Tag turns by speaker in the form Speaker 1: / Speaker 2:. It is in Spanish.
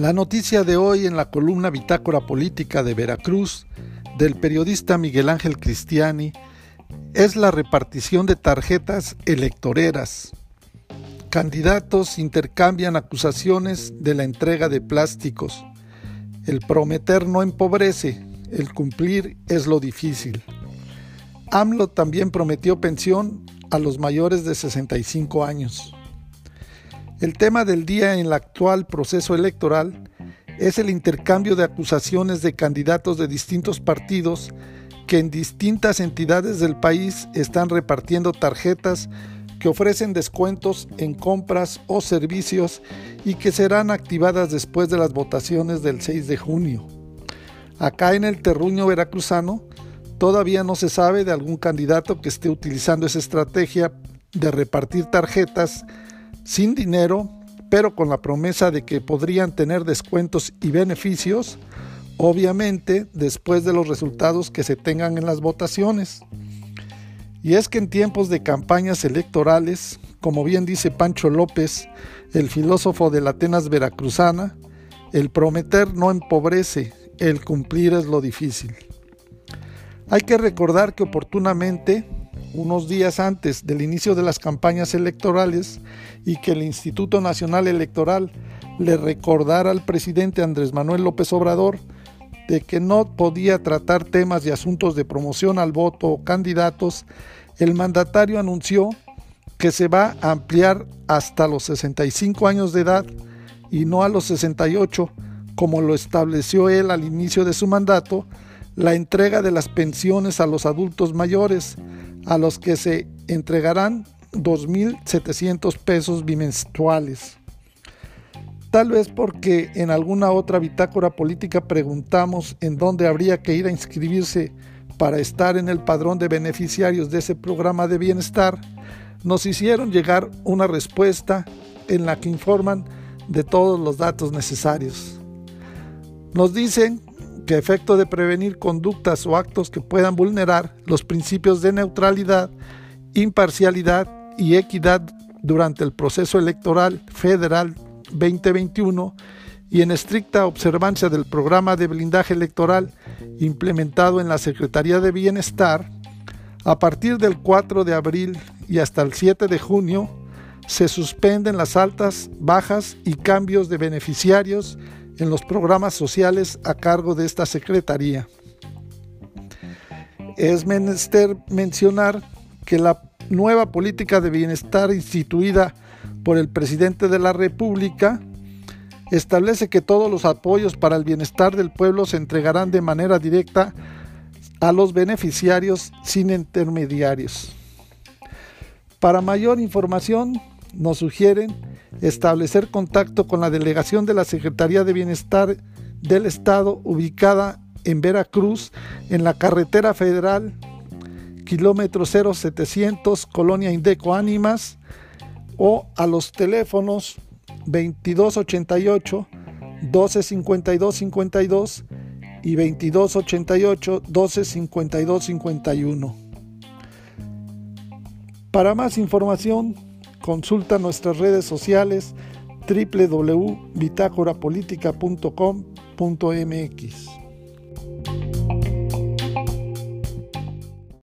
Speaker 1: La noticia de hoy en la columna Bitácora Política de Veracruz del periodista Miguel Ángel Cristiani es la repartición de tarjetas electoreras. Candidatos intercambian acusaciones de la entrega de plásticos. El prometer no empobrece, el cumplir es lo difícil. AMLO también prometió pensión a los mayores de 65 años. El tema del día en el actual proceso electoral es el intercambio de acusaciones de candidatos de distintos partidos que en distintas entidades del país están repartiendo tarjetas que ofrecen descuentos en compras o servicios y que serán activadas después de las votaciones del 6 de junio. Acá en el terruño veracruzano todavía no se sabe de algún candidato que esté utilizando esa estrategia de repartir tarjetas sin dinero, pero con la promesa de que podrían tener descuentos y beneficios, obviamente después de los resultados que se tengan en las votaciones. Y es que en tiempos de campañas electorales, como bien dice Pancho López, el filósofo de la Atenas veracruzana, el prometer no empobrece, el cumplir es lo difícil. Hay que recordar que oportunamente unos días antes del inicio de las campañas electorales y que el Instituto Nacional Electoral le recordara al presidente Andrés Manuel López Obrador de que no podía tratar temas y asuntos de promoción al voto o candidatos, el mandatario anunció que se va a ampliar hasta los 65 años de edad y no a los 68, como lo estableció él al inicio de su mandato, la entrega de las pensiones a los adultos mayores, a los que se entregarán 2.700 pesos bimensuales. Tal vez porque en alguna otra bitácora política preguntamos en dónde habría que ir a inscribirse para estar en el padrón de beneficiarios de ese programa de bienestar, nos hicieron llegar una respuesta en la que informan de todos los datos necesarios. Nos dicen que a efecto de prevenir conductas o actos que puedan vulnerar los principios de neutralidad, imparcialidad y equidad durante el proceso electoral federal 2021 y en estricta observancia del programa de blindaje electoral implementado en la Secretaría de Bienestar, a partir del 4 de abril y hasta el 7 de junio se suspenden las altas, bajas y cambios de beneficiarios en los programas sociales a cargo de esta Secretaría. Es menester mencionar que la nueva política de bienestar instituida por el presidente de la República establece que todos los apoyos para el bienestar del pueblo se entregarán de manera directa a los beneficiarios sin intermediarios. Para mayor información, nos sugieren establecer contacto con la delegación de la Secretaría de Bienestar del Estado ubicada en Veracruz, en la carretera federal, kilómetro 0700, Colonia Indeco Ánimas, o a los teléfonos 2288 1252 52 y 2288 1252 51. Para más información, consulta nuestras redes sociales www.bitácorapolítica.com.mx.